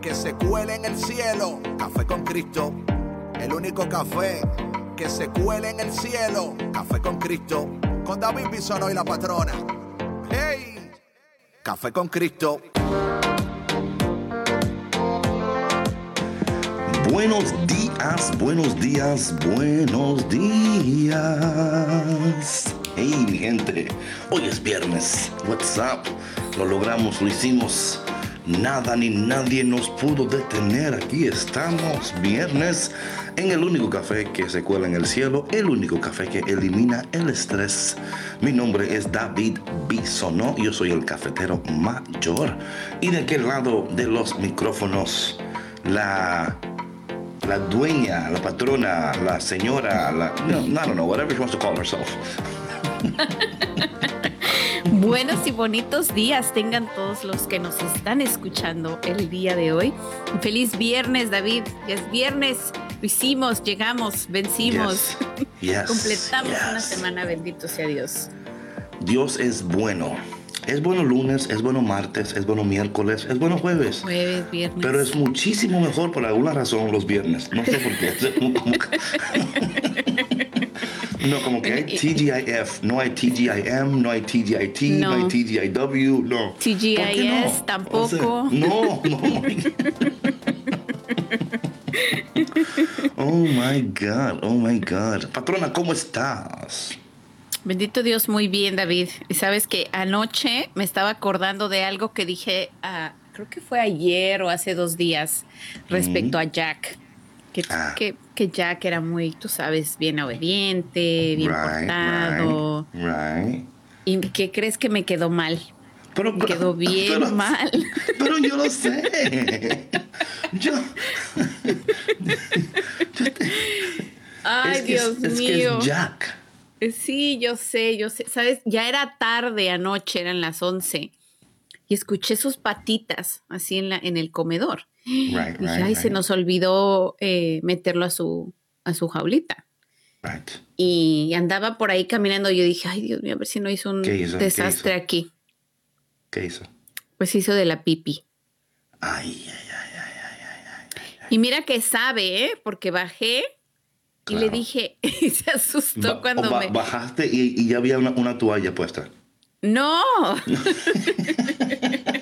que se cuele en el cielo. Café con Cristo, el único café que se cuele en el cielo. Café con Cristo, con David Bisono y la patrona. ¡Hey! Café con Cristo. Buenos días, buenos días, buenos días. Hey, mi gente, hoy es viernes. What's up? Lo logramos, lo hicimos. Nada ni nadie nos pudo detener. Aquí estamos, viernes, en el único café que se cuela en el cielo, el único café que elimina el estrés. Mi nombre es David Bisono, yo soy el cafetero mayor. Y de aquel lado de los micrófonos, la la dueña, la patrona, la señora, la no, don't know, whatever she wants to call herself. Buenos y bonitos días tengan todos los que nos están escuchando el día de hoy. Feliz viernes, David. Ya es viernes. Lo hicimos, llegamos, vencimos. Yes, yes, Completamos yes. una semana, bendito sea Dios. Dios es bueno. Es bueno lunes, es bueno martes, es bueno miércoles, es bueno jueves. Jueves, viernes. Pero es muchísimo mejor por alguna razón los viernes. No sé por qué. No, como que hay TGIF, no hay TGIM, no hay TGIT, no, hay No. TGIW, no. ¿Por qué TGIS no? tampoco. O sea, no, no. Oh my God, oh my God. Patrona, ¿cómo estás? Bendito Dios, muy bien, David. Y sabes que anoche me estaba acordando de algo que dije, ah, creo que fue ayer o hace dos días, respecto a Jack. Que, Ah. que, que Jack era muy, tú sabes, bien obediente, bien Right, portado. right, right. ¿Y qué crees que me quedó mal? Pero, Me quedó bien pero- mal. Pero yo lo sé. Yo. Ay, es que Dios es, es que mío. es Jack. Sí, yo sé, yo sé. Sabes, ya era tarde anoche, eran las 11. Y escuché sus patitas así en, la, en el comedor. Right, right, ay, se right. nos olvidó eh, meterlo a su, a su jaulita. Right. Y andaba por ahí caminando. Yo dije, ay, Dios mío, a ver si no hizo un ¿Qué hizo? ¿Qué desastre hizo? aquí. ¿Qué hizo? Pues hizo de la pipi. Ay, ay, ay. Y mira que sabe, ¿eh? Porque bajé y le Claro. dije, y se asustó Ba- cuando ba- me. Bajaste y, y ya había una, una toalla puesta. ¡No!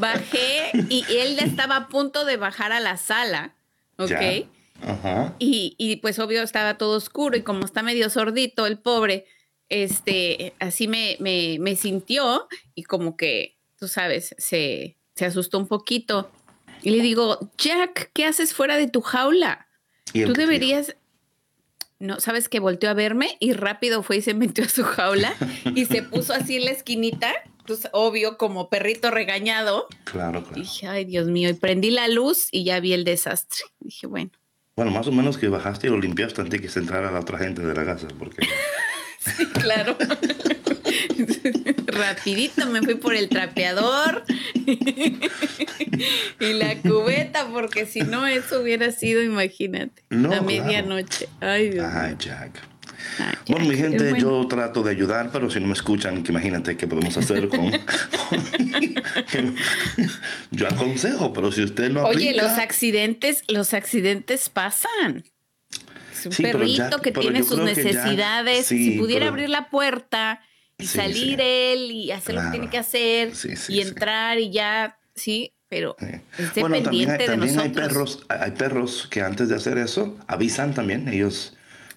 Bajé y él estaba a punto de bajar a la sala, ¿ok? Ya. Ajá. Y, y, pues obvio estaba todo oscuro y como está medio sordito el pobre, este, así me, me, me sintió y como que, tú sabes, se, se asustó un poquito. Y le digo, Jack, ¿qué haces fuera de tu jaula? ¿Y él Tú deberías... No, sabes que volteó a verme y rápido fue y se metió a su jaula y se puso así en la esquinita, pues obvio, como perrito regañado. Claro, claro. dije, ay, Dios mío, y prendí la luz y ya vi el desastre. Dije, bueno, Bueno, más o menos que bajaste y lo limpiaste antes que se entrara la otra gente de la casa, porque claro. Rapidito me fui por el trapeador y la cubeta, porque si no, eso hubiera sido, imagínate, No, a claro. medianoche. Ay, Dios Ay. Jack. Ay, Bueno, mi gente, bueno. yo trato de ayudar, pero si no me escuchan, que imagínate qué podemos hacer con... yo aconsejo, pero si usted no Oye, aplica- los accidentes, los accidentes pasan. Es un Sí, perrito Jack- que tiene sus necesidades. sí, si pudiera pero- abrir la puerta y Sí, salir él y hacer lo que Claro. tiene que hacer y entrar y ya, sí, pero Sí. es Bueno, también, hay, de también hay nosotros. perros, hay perros que antes de hacer eso avisan también, ellos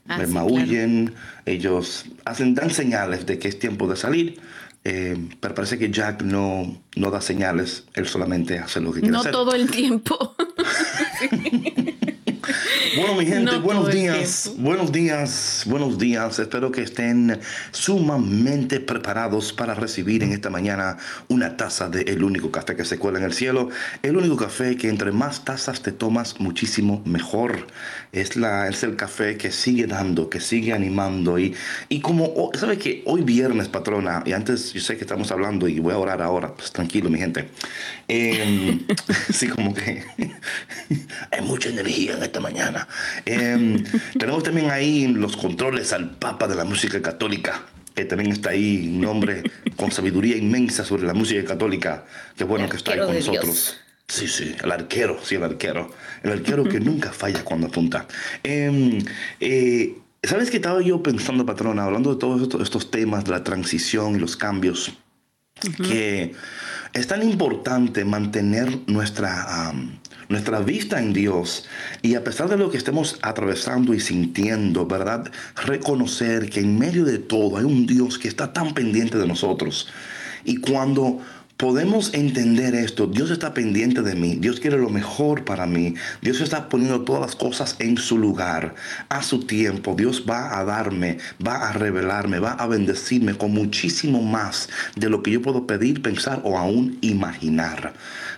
Ah, eh, sí, maullen, ellos hacen, dan señales de que es tiempo de salir, eh, pero parece que Jack no, no da señales, él solamente hace lo que quiere No hacer. todo el tiempo. Bueno, mi gente, buenos días, buenos días, buenos días. Espero que estén sumamente preparados para recibir en esta mañana una taza de el único café que se cuela en el cielo. El único café que entre más tazas te tomas, muchísimo mejor. Es, la, es el café que sigue dando, que sigue animando. Y, y como, oh, ¿sabe que Hoy viernes, patrona, y antes yo sé que estamos hablando y voy a orar ahora, pues tranquilo, mi gente. Eh, sí, como que hay mucha energía en esta mañana. Em, tenemos también ahí los controles al Papa de la música católica, que también está ahí, un hombre con sabiduría inmensa sobre la música católica. Qué bueno que está ahí con nosotros. Sí, sí, el arquero, sí, el arquero. El arquero que nunca falla cuando apunta. Em, eh, ¿Sabes qué estaba yo pensando, patrona, hablando de todos estos, temas de la transición y los cambios? Que es tan importante mantener nuestra, nuestra vista en Dios y a pesar de lo que estemos atravesando y sintiendo, ¿verdad? Reconocer que en medio de todo hay un Dios que está tan pendiente de nosotros. Y cuando podemos entender esto, Dios está pendiente de mí, Dios quiere lo mejor para mí, Dios está poniendo todas las cosas en su lugar, a su tiempo, Dios va a darme, va a revelarme, va a bendecirme con muchísimo más de lo que yo puedo pedir, pensar o aún imaginar.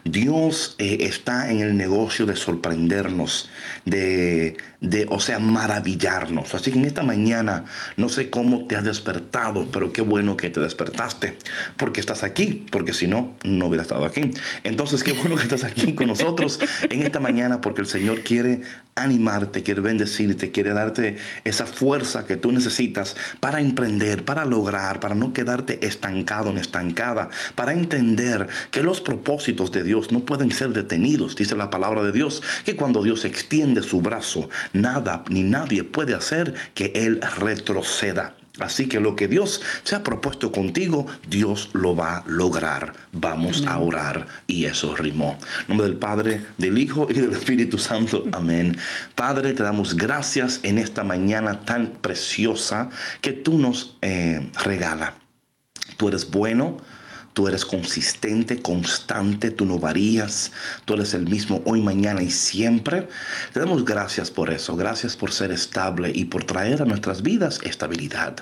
Dios eh, está en el negocio de sorprendernos, de, de, o sea, maravillarnos. Así que en esta mañana, no sé cómo te has despertado, pero qué bueno que te despertaste, porque estás aquí, porque si no, no hubiera estado aquí. Entonces, qué bueno que estás aquí con nosotros en esta mañana, porque el Señor quiere animarte, quiere bendecirte, quiere darte esa fuerza que tú necesitas para emprender, para lograr, para no quedarte estancado ni estancada, para entender que los propósitos de Dios no pueden ser detenidos. Dice la palabra de Dios que cuando Dios extiende su brazo, nada ni nadie puede hacer que Él retroceda. Así que lo que Dios se ha propuesto contigo, Dios lo va a lograr. Vamos a orar. Y eso rimó. En nombre del Padre, del Hijo y del Espíritu Santo. Amén. Padre, te damos gracias en esta mañana tan preciosa que tú nos eh, regala. Tú eres bueno Tú eres consistente, constante, tú no varías, tú eres el mismo hoy, mañana y siempre. Te damos gracias por eso, gracias por ser estable y por traer a nuestras vidas estabilidad.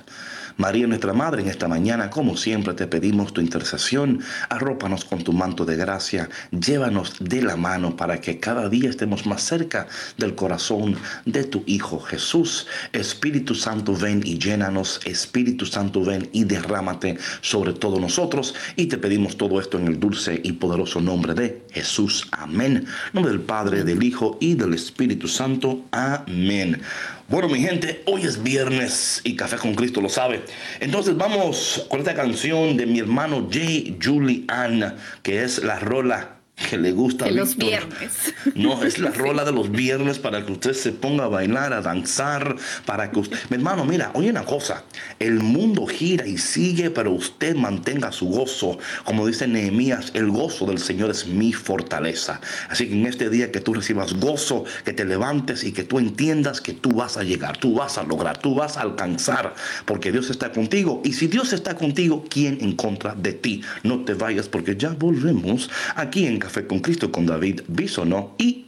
María, nuestra Madre, en esta mañana, como siempre, te pedimos tu intercesión. Arrópanos con tu manto de gracia. Llévanos de la mano para que cada día estemos más cerca del corazón de tu Hijo Jesús. Espíritu Santo, ven y llénanos. Espíritu Santo, ven y derrámate sobre todos nosotros. Y te pedimos todo esto en el dulce y poderoso nombre de Jesús. Amén. Nombre del Padre, del Hijo y del Espíritu Santo. Amén. Bueno, mi gente, hoy es viernes y Café con Cristo lo sabe. Entonces vamos con esta canción de mi hermano Jay Julian, que es la rola que le gusta. De los viernes. No, es la rola de los viernes para que usted se ponga a bailar, a danzar, para que usted... Mi hermano, mira, oye una cosa, el mundo gira y sigue, pero usted mantenga su gozo. Como dice Nehemías, el gozo del Señor es mi fortaleza. Así que en este día que tú recibas gozo, que te levantes y que tú entiendas que tú vas a llegar, tú vas a lograr, tú vas a alcanzar, porque Dios está contigo. Y si Dios está contigo, ¿quién en contra de ti? No te vayas porque ya volvemos aquí en Café con Cristo con David Bisonó y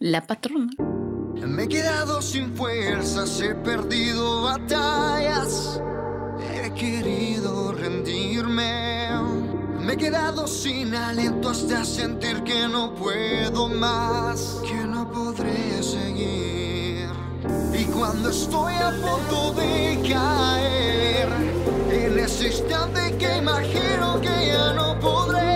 la patrona. Me he quedado sin fuerzas, he perdido batallas, he querido rendirme. Me he quedado sin aliento hasta sentir que no puedo más, que no podré seguir. Y cuando estoy a punto de caer, en ese instante que imagino que ya no podré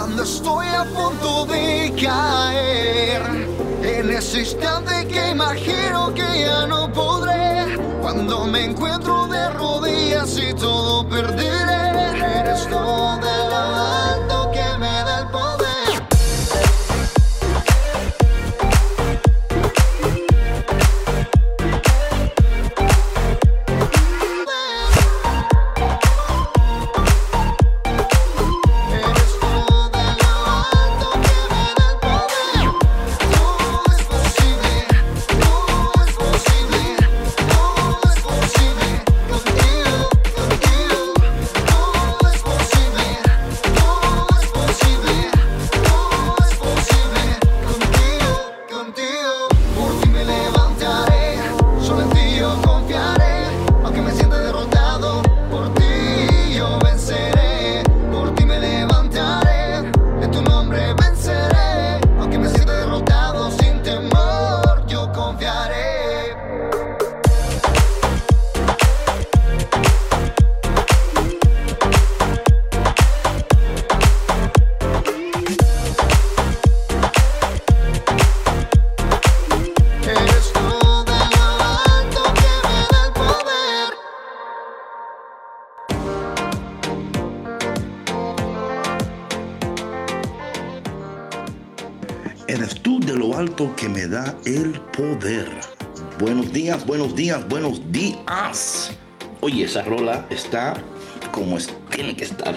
cuando estoy a punto de caer. En ese instante que imagino que ya no podré, cuando me encuentro de rodillas y todo perderé. Días, buenos días, buenos días. Oye, esa rola está como es- tiene que estar.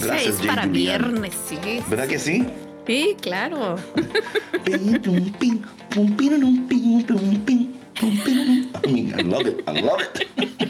Gracias, es para viernes, sí. ¿Verdad que sí? Sí, claro. I love it, I love it.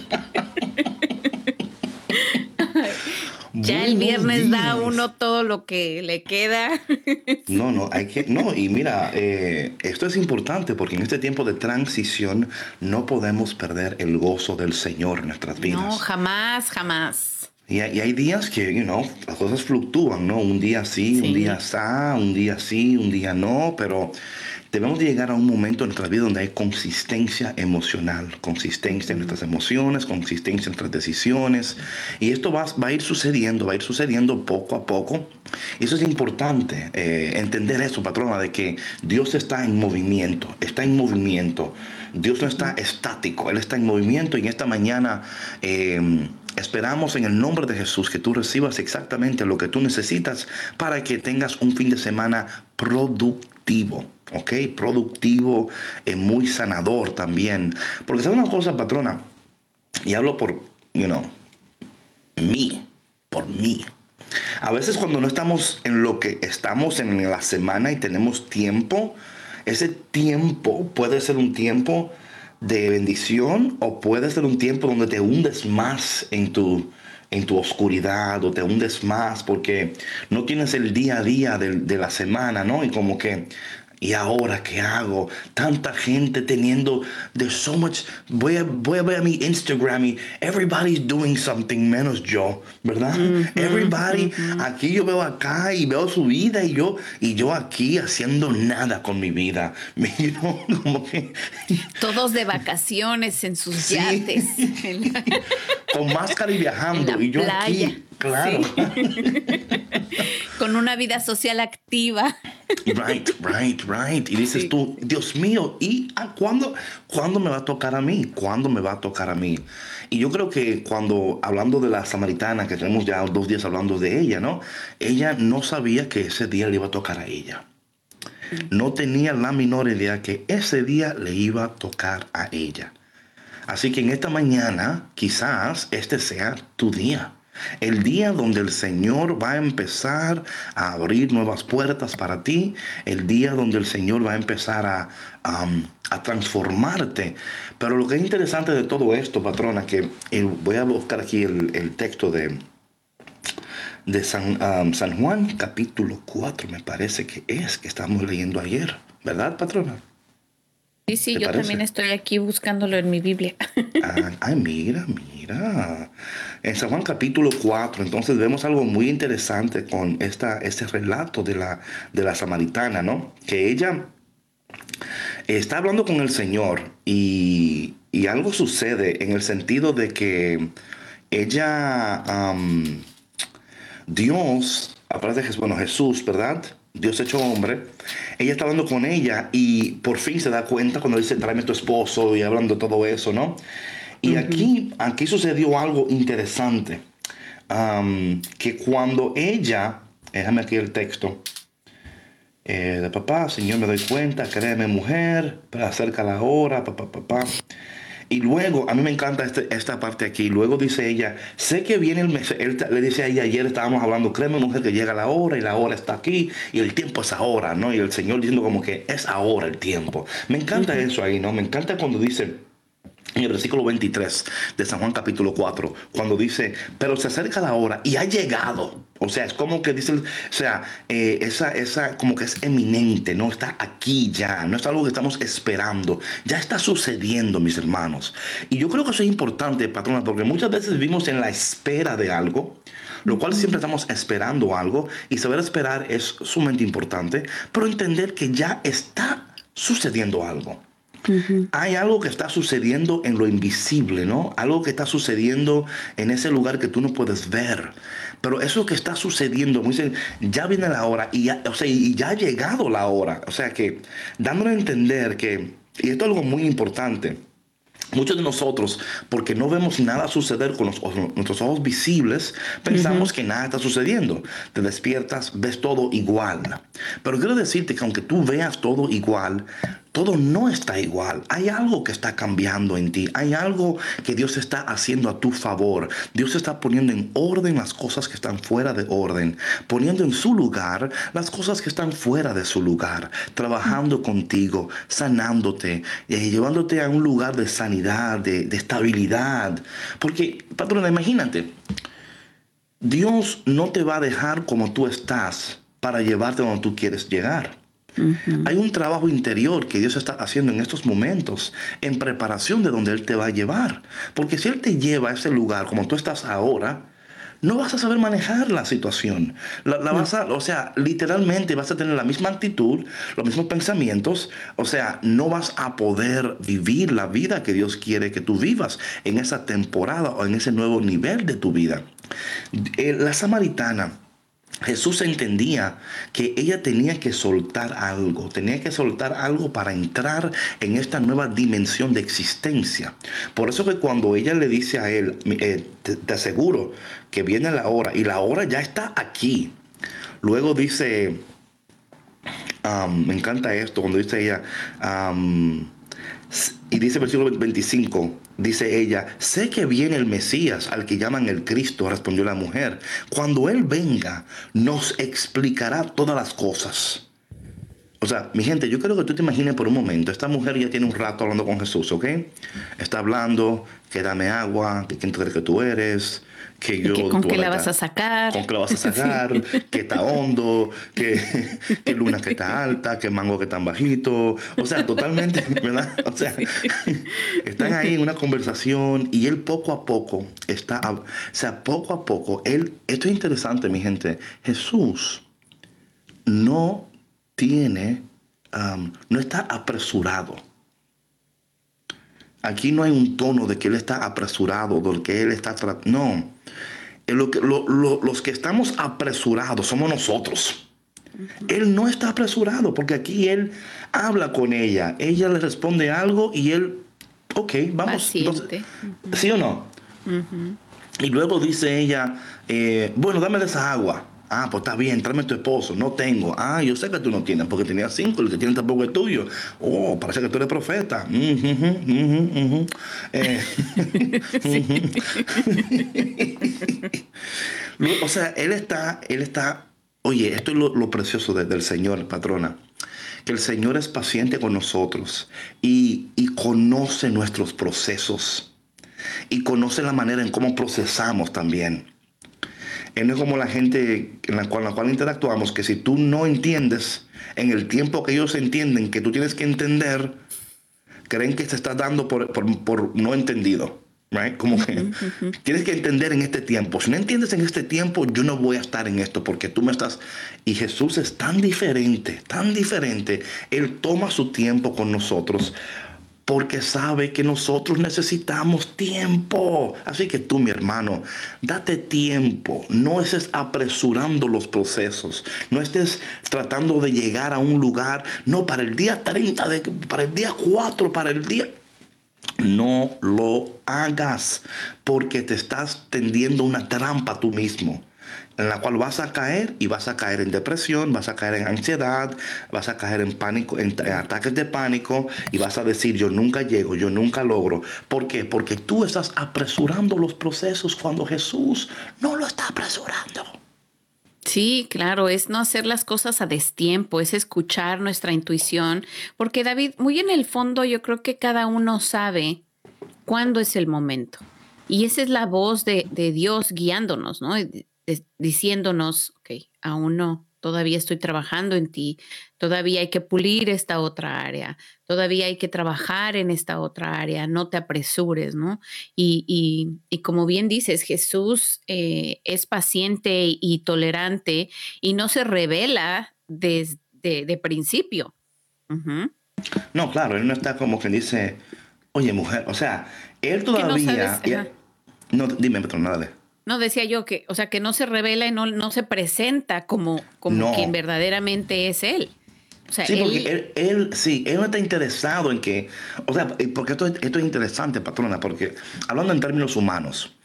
Ya el viernes da días. uno todo lo que le queda. No, no, hay que, no, y mira, eh, esto es importante porque en este tiempo de transición no podemos perder el gozo del Señor en nuestras vidas. No, jamás, jamás. Y hay, y hay días que, you know, las cosas fluctúan, ¿no? Un día sí, Sí. un día está, un día sí, un día no, pero debemos de llegar a un momento en nuestra vida donde hay consistencia emocional, consistencia en nuestras emociones, consistencia en nuestras decisiones. Y esto va, va a ir sucediendo, va a ir sucediendo poco a poco. Y eso es importante, eh, entender eso, patrona, de que Dios está en movimiento, está en movimiento. Dios no está estático, Él está en movimiento y en esta mañana... eh, Esperamos en el nombre de Jesús que tú recibas exactamente lo que tú necesitas para que tengas un fin de semana productivo, ¿ok? Productivo, eh, muy sanador también. Porque sabe una cosa, patrona, y hablo por, you know, mí, por mí. A veces cuando no estamos en lo que estamos en la semana y tenemos tiempo, ese tiempo puede ser un tiempo de bendición o puede ser un tiempo donde te hundes más en tu, en tu oscuridad o te hundes más porque no tienes el día a día de, de la semana, ¿no? Y como que, ¿y ahora qué hago? Tanta gente teniendo, there's so much, voy a, voy a ver a mi Instagram y everybody's doing something menos yo, ¿verdad? Everybody, aquí yo veo acá y veo su vida y yo, y yo aquí haciendo nada con mi vida. You know, como que Todos de vacaciones en sus Sí. yates. Con máscara y viajando En la y yo playa. aquí, claro. con una vida social activa. Right, right, right. Y dices Sí. tú, Dios mío, ¿y a cuándo, cuándo me va a tocar a mí? ¿Cuándo me va a tocar a mí? Y yo creo que cuando, hablando de la samaritana, que tenemos ya dos días hablando de ella, ¿no? Ella no sabía que ese día le iba a tocar a ella. No tenía la menor idea que ese día le iba a tocar a ella. Así que en esta mañana quizás este sea tu día. El día donde el Señor va a empezar a abrir nuevas puertas para ti. El día donde el Señor va a empezar a, transformarte. Pero lo que es interesante de todo esto, patrona, que voy a buscar aquí el, el texto de, de San, Juan, capítulo 4, me parece que es, que estamos leyendo ayer. ¿Verdad, patrona? Sí, sí, ¿Te yo parece? también estoy aquí buscándolo en mi Biblia. Ah, ay, mira, mira. En San Juan capítulo 4, entonces vemos algo muy interesante con esta, este relato de la, de la samaritana, ¿no? Que ella está hablando con el Señor y, y algo sucede en el sentido de que ella, am, Dios, aparte de Jesús, bueno, Jesús, ¿verdad? Dios hecho hombre, ella está hablando con ella y por fin se da cuenta cuando dice, tráeme tu esposo y hablando todo eso, ¿no? Y aquí, aquí sucedió algo interesante, que cuando ella, déjame aquí el texto, eh, de papá, Señor, me doy cuenta, créeme mujer, pero acerca la hora, papá, papá. Y luego, a mí me encanta este, esta parte aquí. Luego dice ella, sé que viene el mes. Él le dice a ella, ayer estábamos hablando, créeme mujer que llega la hora y la hora está aquí y el tiempo es ahora, ¿no? Y el Señor diciendo como que es ahora el tiempo. Me encanta eso ahí, ¿no? Me encanta cuando dice en el versículo 23 de San Juan capítulo 4, cuando dice, pero se acerca la hora y ha llegado. O sea, es como que dice, o sea, eh, esa, esa como que es eminente, no está aquí ya, no es algo que estamos esperando, ya está sucediendo, mis hermanos. Y yo creo que eso es importante, patrona, porque muchas veces vivimos en la espera de algo, lo cual siempre estamos esperando algo, y saber esperar es sumamente importante, pero entender que ya está sucediendo algo. Hay algo que está sucediendo en lo invisible, ¿no? Algo que está sucediendo en ese lugar que tú no puedes ver. Pero eso que está sucediendo, dicen, ya viene la hora y ya, o sea, y ya ha llegado la hora. O sea que dándole a entender que, y esto es algo muy importante, Muchos de nosotros, porque no vemos nada suceder con nuestros ojos visibles, pensamos que nada está sucediendo. Te despiertas, ves todo igual. Pero quiero decirte que aunque tú veas todo igual, todo no está igual. Hay algo que está cambiando en ti. Hay algo que Dios está haciendo a tu favor. Dios está poniendo en orden las cosas que están fuera de orden. Poniendo en su lugar las cosas que están fuera de su lugar. Trabajando contigo, sanándote, eh, llevándote a un lugar de sanidad, de, estabilidad. Porque, patrona, imagínate. Dios no te va a dejar como tú estás para llevarte donde tú quieres llegar. Hay un trabajo interior que Dios está haciendo en estos momentos en preparación de donde Él te va a llevar. Porque si Él te lleva a ese lugar como tú estás ahora, no vas a saber manejar la situación. La, vas a, o sea, literalmente vas a tener la misma actitud, los mismos pensamientos. O sea, no vas a poder vivir la vida que Dios quiere que tú vivas en esa temporada o en ese nuevo nivel de tu vida. Eh, la samaritana Jesús entendía que ella tenía que soltar algo, tenía que soltar algo para entrar en esta nueva dimensión de existencia. Por eso que cuando ella le dice a él, eh, te, aseguro que viene la hora y la hora ya está aquí. Luego dice, me encanta esto, cuando dice ella, y dice versículo 25, dice ella, sé que viene el Mesías, al que llaman el Cristo, respondió la mujer. Cuando Él venga, nos explicará todas las cosas. O sea, mi gente, yo quiero que tú te imagines por un momento, esta mujer ya tiene un rato hablando con Jesús, ¿ok? Está hablando, que dame agua, que quién que tú eres, que yo... ¿Con qué la vas a sacar? ¿Con qué la vas a sacar? que está hondo, que, luna que está alta, que mango que está bajito. O sea, totalmente, ¿verdad? O sea, están ahí en una conversación y él poco a poco está... O sea, poco a poco, él... Esto es interesante, mi gente. Jesús no tiene... no está apresurado Aquí no hay un tono de que él está apresurado, de que él está... No. Lo que, los que estamos apresurados somos nosotros. Él no está apresurado porque aquí él habla con ella. Ella le responde algo y él, ok, vamos. ¿Sí o no? Y luego dice ella, eh, bueno, dame de esa agua. Ah, pues está bien, tráeme a tu esposo. No tengo. Ah, yo sé que tú no tienes, porque tenías cinco, el que tiene tampoco es tuyo. Oh, parece que tú eres profeta. O sea, él está, él está, oye, esto es lo, precioso del Señor, patrona. Que el Señor es paciente con nosotros y, y conoce nuestros procesos y conoce la manera en cómo procesamos también. Él no es como la gente con la cual, la cual interactuamos, que si tú no entiendes en el tiempo que ellos entienden que tú tienes que entender, creen que te estás dando por, no entendido. Right? Como que tienes que entender en este tiempo. Si no entiendes en este tiempo, yo no voy a estar en esto porque tú me estás... Y Jesús es tan diferente, tan diferente. Él toma su tiempo con nosotros porque sabe que nosotros necesitamos tiempo. Así que tú, mi hermano, date tiempo. No estés apresurando los procesos. No estés tratando de llegar a un lugar, no, para el día 30, para el día 4, para el día... no lo hagas porque te estás tendiendo una trampa tú mismo en la cual vas a caer y vas a caer en depresión, vas a caer en ansiedad, vas a caer en pánico, en, ataques de pánico y vas a decir yo nunca llego, yo nunca logro. ¿Por qué? Porque tú estás apresurando los procesos cuando Jesús no lo está apresurando. Sí, claro, es no hacer las cosas a destiempo, es escuchar nuestra intuición, porque David, muy en el fondo yo creo que cada uno sabe cuándo es el momento. Y esa es la voz de, de Dios guiándonos, ¿no? Diciéndonos, ok, aún no, todavía estoy trabajando en ti, todavía hay que pulir esta otra área, todavía hay que trabajar en esta otra área, no te apresures, ¿no? Y, como bien dices, Jesús eh, es paciente y tolerante y no se revela desde de, principio. No, claro, él no está como que dice, oye mujer, o sea, él todavía... No, dime, patrón, dale. No, decía yo que, o sea, que no se revela y no, no se presenta como, como quien verdaderamente es él. sí, porque él, sí, él no está interesado en que, o sea, porque esto, esto es interesante, patrona, porque hablando en términos humanos,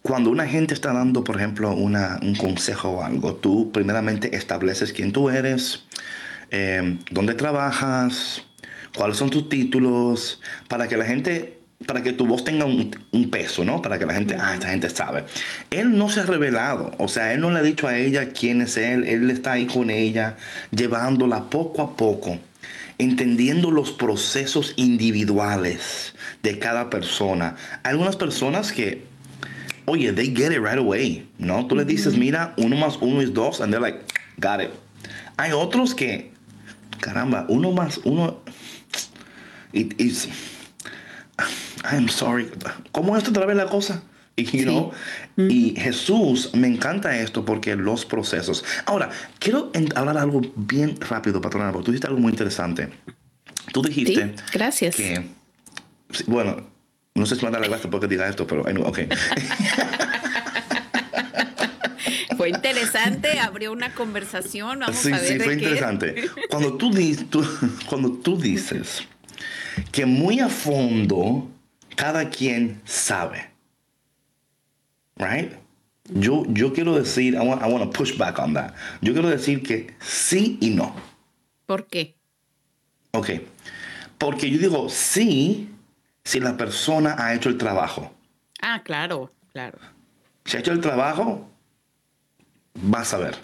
cuando una gente está dando, por ejemplo, una, un consejo o algo, tú primeramente estableces quién tú eres, eh, dónde trabajas, cuáles son tus títulos, para que la gente para que tu voz tenga un, peso, ¿no? Para que la gente, ah, esta gente sabe. Él no se ha revelado, o sea, él no le ha dicho a ella quién es él, él está ahí con ella, llevándola poco a poco, entendiendo los procesos individuales de cada persona. Hay algunas personas que, oye, they get it right away, ¿no? Tú le dices, mira, uno más uno es dos, and they're like, got it. Hay otros que, caramba, uno más uno, it is I'm sorry. ¿Cómo es otra vez la cosa? Y, y Jesús, me encanta esto porque los procesos. Ahora, quiero hablar algo bien rápido, patrona, porque tú dijiste algo muy interesante. Tú dijiste. gracias. Que, bueno, no sé si me da la gracia porque diga esto, pero ok. fue interesante, abrió una conversación. Vamos sí, a ver sí, fue interesante. Cuando tú, tú, cuando tú dices que muy a fondo cada quien sabe. Right? Yo, yo quiero decir, I want, I want to push back on that. Yo quiero decir que sí y no. ¿Por qué? Ok. Porque yo digo sí si la persona ha hecho el trabajo. Ah, claro, claro. Si ha hecho el trabajo, vas a ver.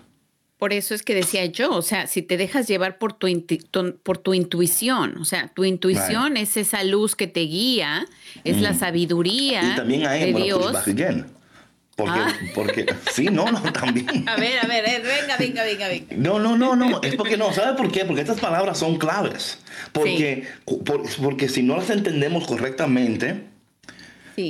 Por eso es que decía yo, o sea, si te dejas llevar por tu, por tu intuición, o sea, tu intuición es esa luz que te guía, es la mm. sabiduría y también hay, de Dios. Porque, ah. porque, sí, no, no, también. A ver, a ver, venga, venga, venga, venga. No, no, no, no, es porque no, ¿sabe por qué? Porque estas palabras son claves. Porque, porque si no las entendemos correctamente,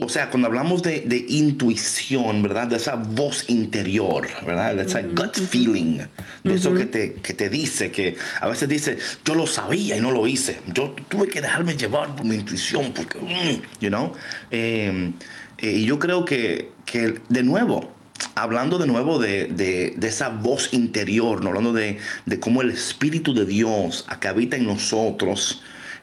o sea, cuando hablamos de, intuición, ¿verdad? De esa voz interior, ¿verdad? De esa gut feeling, de eso que te, que te dice, que a veces dice, yo lo sabía y no lo hice. Yo tuve que dejarme llevar por mi intuición, porque, mm", you know? Em, eh, y yo creo que, que, de nuevo, hablando de nuevo de, de, de, esa voz interior, ¿no? hablando de, de cómo el Espíritu de Dios que habita en nosotros,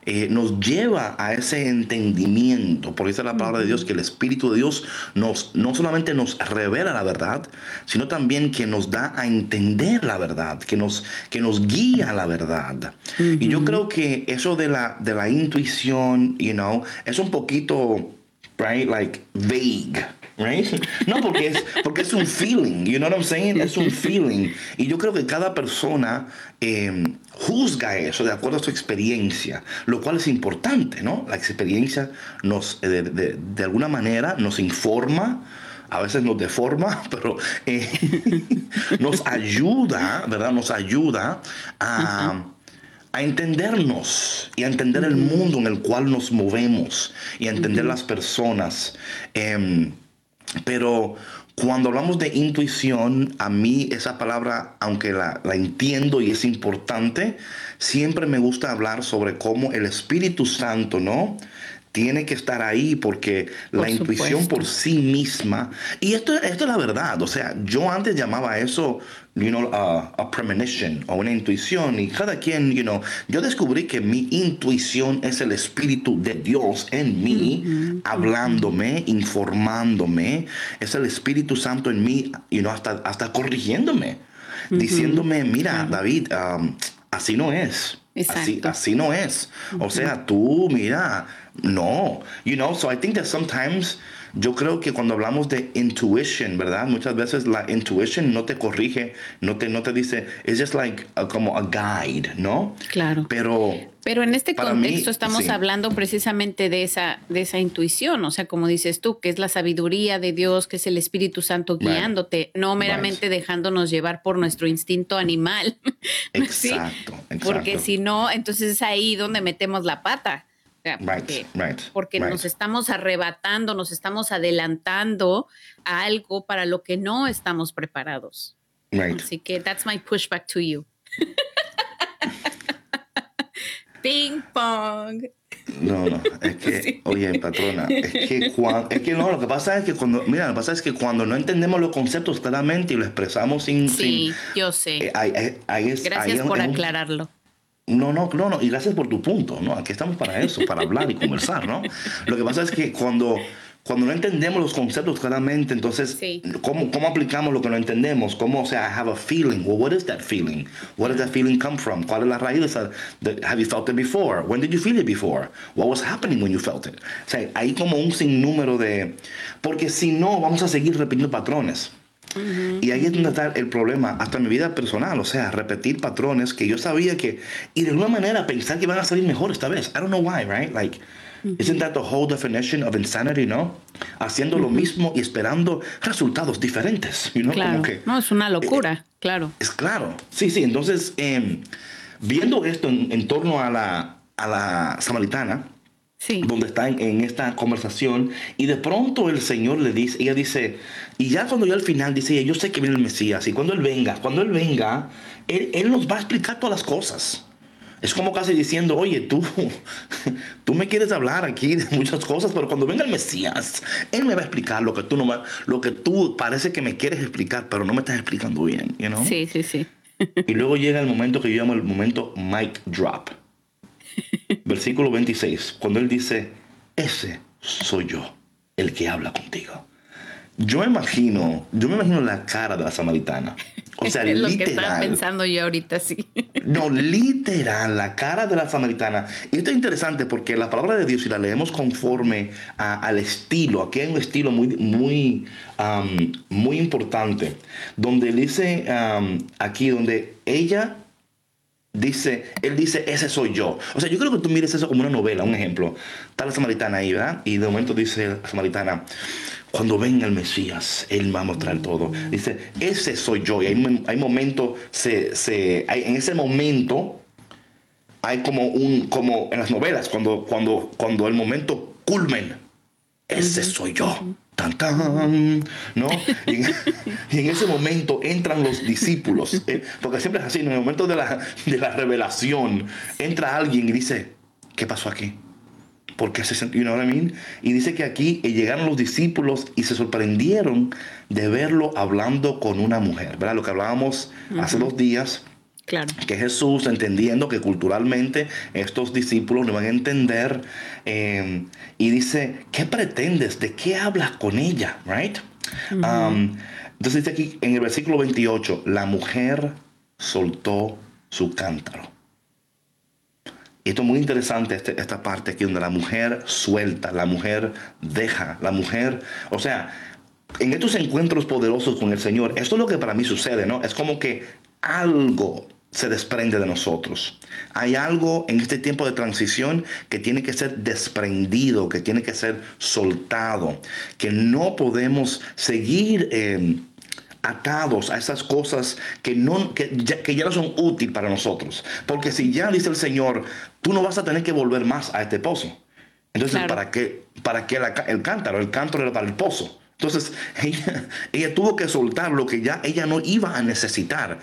eh, nos lleva a ese entendimiento, por eso es la palabra de Dios, que el Espíritu de Dios nos, no solamente nos revela la verdad, sino también que nos da a entender la verdad, que nos, que nos guía a la verdad. Y yo creo que eso de la, de la intuición, you know, es un poquito, right, like vague. Right? No, porque es, porque es un feeling, you know what I'm saying? Es un feeling. Y yo creo que cada persona eh, juzga eso de acuerdo a su experiencia, lo cual es importante, ¿no? La experiencia nos, eh, de, alguna manera, nos informa, a veces nos deforma, pero eh, nos ayuda, ¿verdad? Nos ayuda a, a, entendernos y a entender el mundo en el cual nos movemos y a entender las personas. Em, pero cuando hablamos de intuición, a mí esa palabra, aunque la, entiendo y es importante, siempre me gusta hablar sobre cómo el Espíritu Santo, ¿no? Tiene que estar ahí porque la intuición por sí misma, y esto, esto es la verdad, o sea, yo antes llamaba eso, you know, a premonition o una intuición, y cada quien, you know, yo descubrí que mi intuición es el Espíritu de Dios en mí, hablándome, informándome, es el Espíritu Santo en mí, y no hasta, hasta corrigiéndome, diciéndome, mira, David, um, así no es. Así, así no es. O sea, tú, mira, no. You know, so I think that sometimes yo creo que cuando hablamos de intuition, ¿verdad? Muchas veces la intuition no te corrige, no te, no te dice, es just like como a guide, ¿no? Claro. Pero, Pero en este contexto estamos hablando precisamente de esa, de esa intuición, o sea, como dices tú, que es la sabiduría de Dios, que es el Espíritu Santo guiándote, no meramente dejándonos llevar por nuestro instinto animal. Exacto, exacto. Porque si no, entonces es ahí donde metemos la pata porque, nos estamos arrebatando, nos estamos adelantando a algo para lo que no estamos preparados. Así que that's my pushback to you. Ping pong. No, no, es que, oye, patrona, es que, es que no, lo que pasa es que cuando, mira, lo que pasa es que cuando no entendemos los conceptos claramente y lo expresamos sin... Sí, yo sé. Eh, Gracias por aclararlo. No, no, no, no, y gracias por tu punto, ¿no? Aquí estamos para eso, para hablar y conversar, ¿no? Lo que pasa es que cuando, cuando no entendemos los conceptos claramente, entonces, ¿cómo, ¿cómo aplicamos lo que no entendemos? ¿Cómo, o sea, I have a feeling? Well, what is that feeling? Where does that feeling come from? ¿Cuál es la raíz de esa? Have you felt it before? When did you feel it before? What was happening when you felt it? O sea, hay como un sinnúmero de... Porque si no, vamos a seguir repitiendo patrones. Y ahí es donde está el problema, hasta en mi vida personal, o sea, repetir patrones que yo sabía que, y de alguna manera pensar que van a salir mejor esta vez. I don't know why, right? Like, isn't that the whole definition of insanity, no? Haciendo lo mismo y esperando resultados diferentes, you know? Claro. que, no, es una locura, eh, claro. Es claro, sí, sí. Entonces, em, viendo esto en, torno a la, a la samaritana, donde está en, esta conversación y de pronto el Señor le dice, ella dice, y ya cuando ya al final dice, yo sé que viene el Mesías y cuando Él venga, cuando Él venga, Él, él nos va a explicar todas las cosas. Es como casi diciendo, oye, tú, tú me quieres hablar aquí de muchas cosas, pero cuando venga el Mesías, Él me va a explicar lo que tú, no lo que tú parece que me quieres explicar, pero no me estás explicando bien, you know? Sí, sí, sí. y luego llega el momento que yo llamo el momento mic drop versículo 26, cuando él dice, ese soy yo, el que habla contigo. Yo imagino, yo me imagino la cara de la samaritana. O sea, es lo que estaba pensando yo ahorita, sí. No, literal, la cara de la samaritana. Y esto es interesante porque la palabra de Dios, si la leemos conforme al estilo, aquí hay un estilo muy, muy, muy importante, donde dice aquí, donde ella dice, él dice, ese soy yo. O sea, yo creo que tú mires eso como una novela, un ejemplo. Está la samaritana ahí, ¿verdad? Y de momento dice la samaritana, cuando venga el Mesías, Él va a mostrar todo. Dice, ese soy yo. Y hay, hay momentos, se, se, hay, en ese momento, hay como un, como en las novelas, cuando, cuando, cuando el momento culmen, ese soy yo tan, tan, ¿no? Y en, ese momento entran los discípulos, ¿eh? porque siempre es así, en el momento de la, de la revelación, entra alguien y dice, ¿qué pasó aquí? Porque se you know what I mean? Y dice que aquí eh, llegaron los discípulos y se sorprendieron de verlo hablando con una mujer, ¿verdad? Lo que hablábamos hace dos días que Jesús, entendiendo que culturalmente estos discípulos no van a entender, eh, y dice, ¿qué pretendes? ¿De qué hablas con ella? Right? Um, entonces dice aquí en el versículo 28, la mujer soltó su cántaro. Y esto es muy interesante, este, esta parte aquí donde la mujer suelta, la mujer deja, la mujer, o sea, en estos encuentros poderosos con el Señor, esto es lo que para mí sucede, ¿no? Es como que algo se desprende de nosotros. Hay algo en este tiempo de transición que tiene que ser desprendido, que tiene que ser soltado, que no podemos seguir em, atados a esas cosas que, no, que, ya, no son útiles para nosotros. Porque si ya dice el Señor, tú no vas a tener que volver más a este pozo. Entonces, ¿para qué, para qué el cántaro? El cántaro era para el pozo. Entonces, ella, ella tuvo que soltar lo que ya ella no iba a necesitar.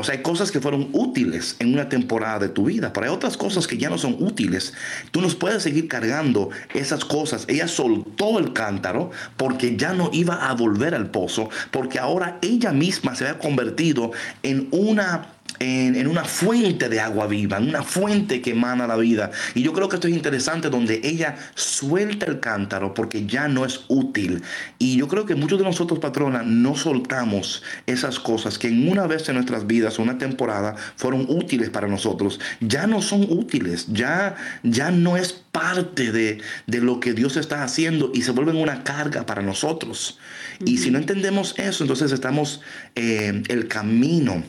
O sea, hay cosas que fueron útiles en una temporada de tu vida, pero hay otras cosas que ya no son útiles. Tú nos puedes seguir cargando esas cosas. Ella soltó el cántaro porque ya no iba a volver al pozo, porque ahora ella misma se había convertido en una en, una fuente de agua viva, en una fuente que emana la vida. Y yo creo que esto es interesante donde ella suelta el cántaro porque ya no es útil. Y yo creo que muchos de nosotros, patrona, no soltamos esas cosas que en una vez en nuestras vidas, una temporada, fueron útiles para nosotros. Ya no son útiles, ya, ya no es parte de, lo que Dios está haciendo y se vuelven una carga para nosotros. Y si no entendemos eso, entonces estamos en eh, el camino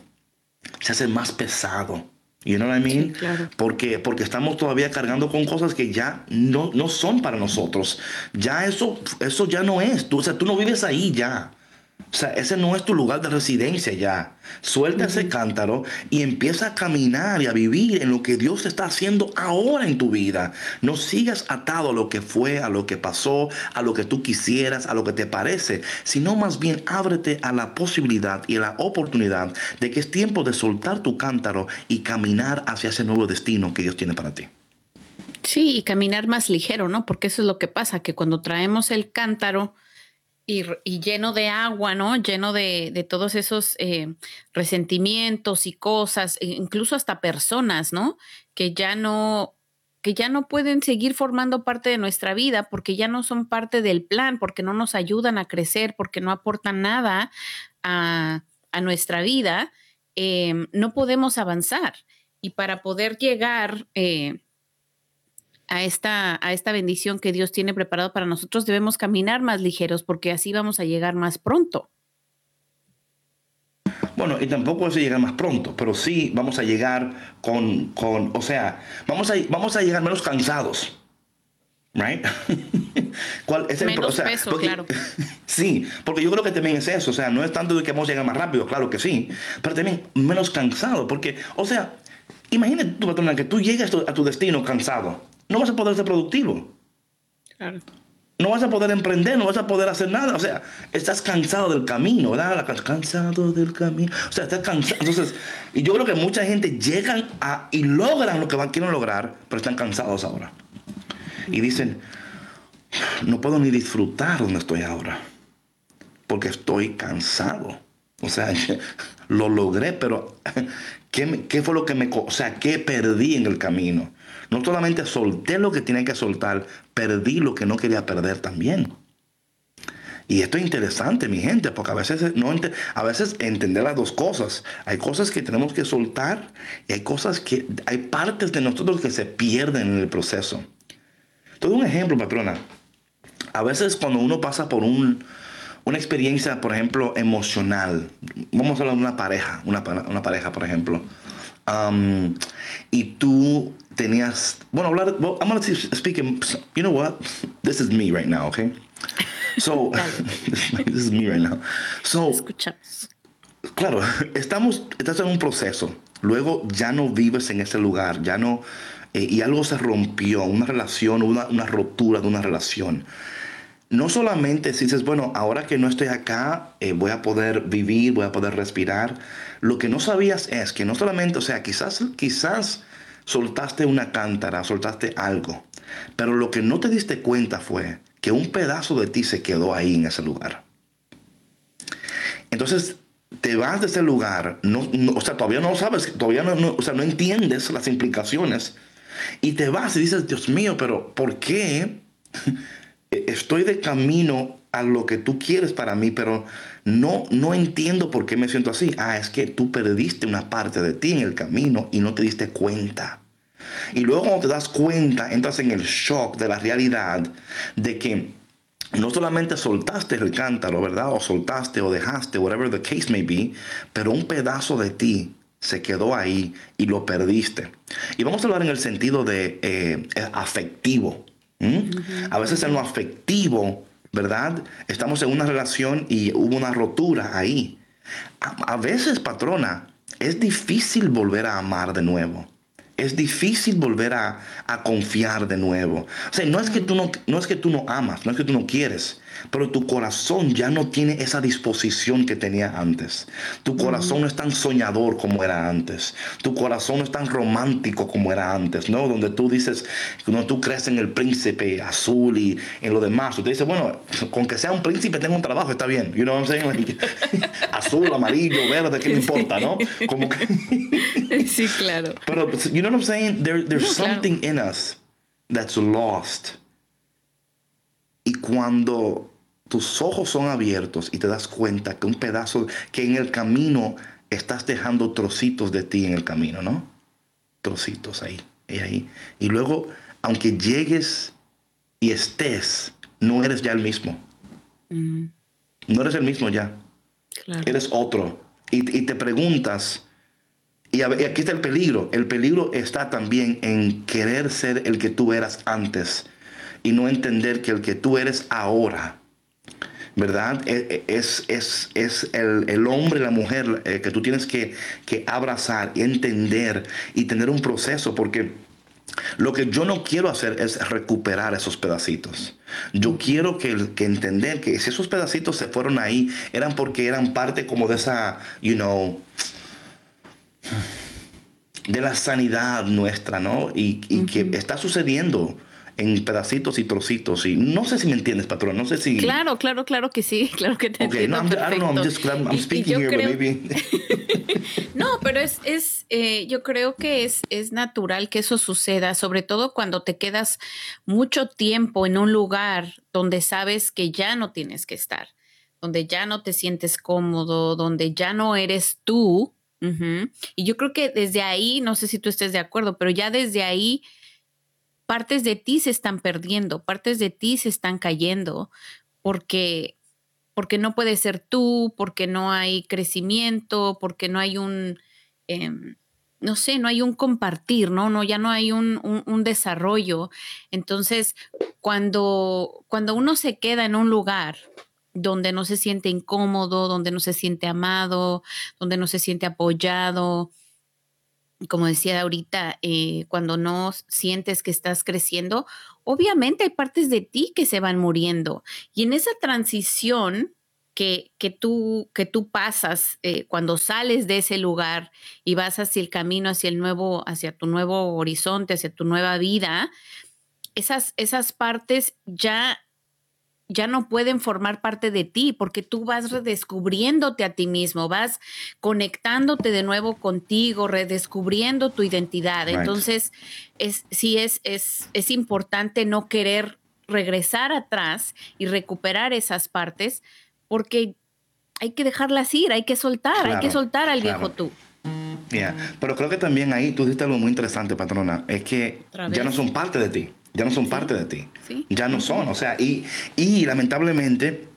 se hace más pesado. You know what I mean? porque, porque estamos todavía cargando con cosas que ya no, no son para nosotros. Ya eso, eso ya no es. Tú, o sea, tú no vives ahí ya. O sea, ese no es tu lugar de residencia ya. Suelta ese cántaro y empieza a caminar y a vivir en lo que Dios está haciendo ahora en tu vida. No sigas atado a lo que fue, a lo que pasó, a lo que tú quisieras, a lo que te parece, sino más bien ábrete a la posibilidad y a la oportunidad de que es tiempo de soltar tu cántaro y caminar hacia ese nuevo destino que Dios tiene para ti. Sí, y caminar más ligero, ¿no? Porque eso es lo que pasa, que cuando traemos el cántaro, y, lleno de agua, ¿no? Lleno de, todos esos eh, resentimientos y cosas, e incluso hasta personas, ¿no? Que ya no, que ya no pueden seguir formando parte de nuestra vida porque ya no son parte del plan, porque no nos ayudan a crecer, porque no aportan nada a, nuestra vida, em, no podemos avanzar. Y para poder llegar eh, a esta, a esta bendición que Dios tiene preparado para nosotros, debemos caminar más ligeros porque así vamos a llegar más pronto. Bueno, y tampoco es llegar más pronto, pero sí vamos a llegar con, con o sea, vamos a, vamos a llegar menos cansados. Right? ¿Cuál es el menos peso, claro. Sí, porque yo creo que también es eso, o sea, no es tanto de que vamos a llegar más rápido, claro que sí, pero también menos cansado, porque, o sea, imagínate tu patrona que tú llegas a tu destino cansado no vas a poder ser productivo. Claro. No vas a poder emprender, no vas a poder hacer nada. O sea, estás cansado del camino, ¿verdad? Cansado del camino. O sea, estás cansado. Entonces, y yo creo que mucha gente llegan a, y logran lo que van, quieren lograr, pero están cansados ahora. Y dicen, no puedo ni disfrutar donde estoy ahora, porque estoy cansado. O sea, lo logré, pero ¿qué, ¿qué, fue lo que me... O sea, ¿qué perdí en el camino? No solamente solté lo que tenía que soltar, perdí lo que no quería perder también. Y esto es interesante, mi gente, porque a veces, no, a veces entender las dos cosas. Hay cosas que tenemos que soltar y hay cosas que, hay partes de nosotros que se pierden en el proceso. Todo un ejemplo, patrona. A veces cuando uno pasa por un, una experiencia, por ejemplo, emocional, vamos a hablar de una pareja, una, una pareja, por ejemplo, um, y tú tenías, bueno, hablar, well, I'm going to speak in, you know what, this is me right now, okay? So, this is me right now. So, Escuchamos. Claro, estamos, estás en un proceso. Luego ya no vives en ese lugar, ya no, eh, y algo se rompió, una relación, una, una rotura de una relación no solamente si dices, bueno, ahora que no estoy acá, eh, voy a poder vivir, voy a poder respirar. Lo que no sabías es que no solamente, o sea, quizás, quizás soltaste una cántara, soltaste algo. Pero lo que no te diste cuenta fue que un pedazo de ti se quedó ahí en ese lugar. Entonces, te vas de ese lugar, no, o sea, todavía no sabes, todavía no, o sea, no entiendes las implicaciones. Y te vas y dices, Dios mío, pero ¿por qué estoy de camino a lo que tú quieres para mí, pero no, no entiendo por qué me siento así. Ah, es que tú perdiste una parte de ti en el camino y no te diste cuenta. Y luego cuando te das cuenta, entras en el shock de la realidad de que no solamente soltaste el cántaro, ¿verdad? O soltaste o dejaste, whatever the case may be, pero un pedazo de ti se quedó ahí y lo perdiste. Y vamos a hablar en el sentido de eh, afectivo. A veces en lo afectivo ¿verdad? Estamos en una relación y hubo una rotura ahí. A, veces, patrona, es difícil volver a amar de nuevo. Es difícil volver a, confiar de nuevo. O sea, no es, que tú no, no es que tú no amas, no es que tú no quieres. Pero tu corazón ya no tiene esa disposición que tenía antes. Tu corazón no es tan soñador como era antes. Tu corazón no es tan romántico como era antes, ¿no? Donde tú dices, cuando tú crees en el príncipe azul y en lo demás, tú dices, bueno, con que sea un príncipe tengo un trabajo, está bien. You know what I'm saying? azul, amarillo, verde, ¿qué me importa, no? Como que sí, claro. Pero, you know what I'm saying? There, there's something in us that's lost. Y cuando tus ojos son abiertos y te das cuenta que un pedazo, que en el camino estás dejando trocitos de ti en el camino, ¿no? Trocitos ahí, y ahí. Y luego, aunque llegues y estés, no eres ya el mismo. Mm. No eres el mismo ya. Eres otro. Y, y te preguntas, y aquí está el peligro. El peligro está también en querer ser el que tú eras antes y no entender que el que tú eres ahora, ¿verdad? E, e, es, es, es el, hombre, la mujer eh, que tú tienes que, que abrazar y entender y tener un proceso porque... Lo que yo no quiero hacer es recuperar esos pedacitos. Yo quiero que, que, entender que si esos pedacitos se fueron ahí, eran porque eran parte como de esa, you know, de la sanidad nuestra, ¿no? Y, que está sucediendo en pedacitos y trocitos. Y no sé si me entiendes, patrón. No sé si. Claro, claro, claro que sí. Claro que te entiendo. No, I'm, speaking here, maybe. no, pero es, es eh, yo creo que es, es natural que eso suceda, sobre todo cuando te quedas mucho tiempo en un lugar donde sabes que ya no tienes que estar, donde ya no te sientes cómodo, donde ya no eres tú y yo creo que desde ahí, no sé si tú estés de acuerdo, pero ya desde ahí partes de ti se están perdiendo, partes de ti se están cayendo porque porque no puedes ser tú, porque no hay crecimiento, porque no hay un, em, no sé, no hay un compartir, ¿no? no ya no hay un, un, desarrollo. Entonces, cuando, cuando uno se queda en un lugar donde no se siente incómodo, donde no se siente amado, donde no se siente apoyado. Como decía ahorita, eh, cuando no sientes que estás creciendo, obviamente hay partes de ti que se van muriendo. Y en esa transición que, que, tú, que tú pasas eh, cuando sales de ese lugar y vas hacia el camino, hacia el nuevo, hacia tu nuevo horizonte, hacia tu nueva vida, esas, esas partes ya ya no pueden formar parte de ti porque tú vas redescubriéndote a ti mismo, vas conectándote de nuevo contigo, redescubriendo tu identidad. Entonces, es, sí es, es, es importante no querer regresar atrás y recuperar esas partes porque hay que dejarlas ir, hay que soltar, hay que soltar al viejo tú. Pero creo que también ahí tú dijiste algo muy interesante, patrona, es que ya no son parte de ti ya no son parte de ti. Ya no son, o sea, y, y lamentablemente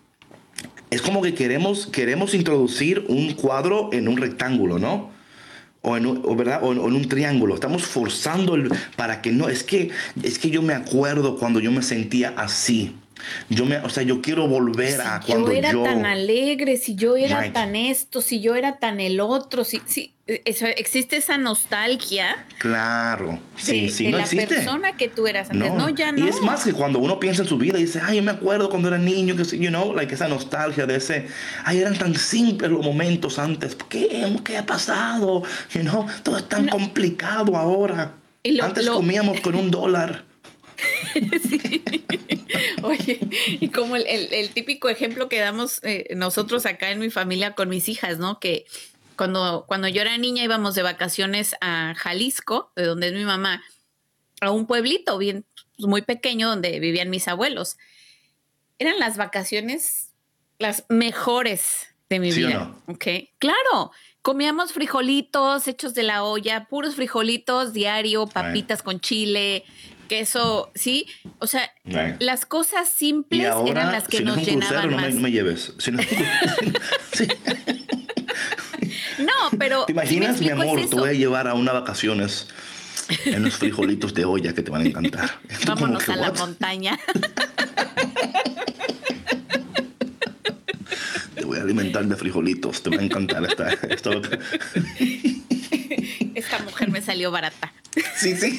es como que queremos, queremos introducir un cuadro en un rectángulo, ¿no? O en, un, ¿verdad? O en, un triángulo. Estamos forzando el, para que no. Es que, es que yo me acuerdo cuando yo me sentía así. Yo me, o sea, yo quiero volver a cuando yo era tan alegre, si yo era tan esto, si yo era tan el otro, si, si e, existe esa nostalgia. Claro, sí, sí, de la persona que tú eras antes, no. ya no. Y es más que cuando uno piensa en su vida y dice, ay, yo me acuerdo cuando era niño, que, you know, like esa nostalgia de ese, ay, eran tan simples los momentos antes, ¿qué, qué ha pasado? You know, todo es tan complicado ahora. antes comíamos con un dólar. sí. Oye, y como el, típico ejemplo que damos eh, nosotros acá en mi familia con mis hijas, ¿no? Que cuando, cuando yo era niña íbamos de vacaciones a Jalisco, de donde es mi mamá, a un pueblito bien pues, muy pequeño donde vivían mis abuelos. Eran las vacaciones las mejores de mi vida. Ok, claro. Comíamos frijolitos hechos de la olla, puros frijolitos diario, papitas con chile, queso, ¿sí? O sea, las cosas simples eran las que nos llenaban no más. No me lleves. no, pero... ¿Te imaginas, mi amor? Te voy a llevar a unas vacaciones en unos frijolitos de olla que te van a encantar. Vámonos a la montaña. te voy a alimentar de frijolitos, te va a encantar esta, esta mujer me salió barata. Sí, sí.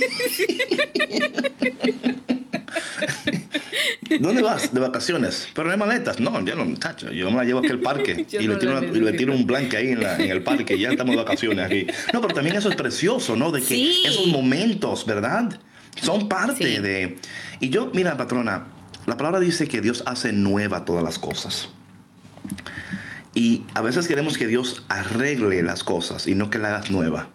¿dónde vas? De vacaciones. Pero no hay maletas. No, yo no, muchacho. Yo me la llevo aquí al parque y, le tiro y, le tiro un blanque ahí en, en, el parque ya estamos de vacaciones aquí. No, pero también eso es precioso, ¿no? De que esos momentos, ¿verdad? Son parte de... Y yo, mira, patrona, la palabra dice que Dios hace nueva todas las cosas. Y a veces queremos que Dios arregle las cosas y no que la hagas nueva.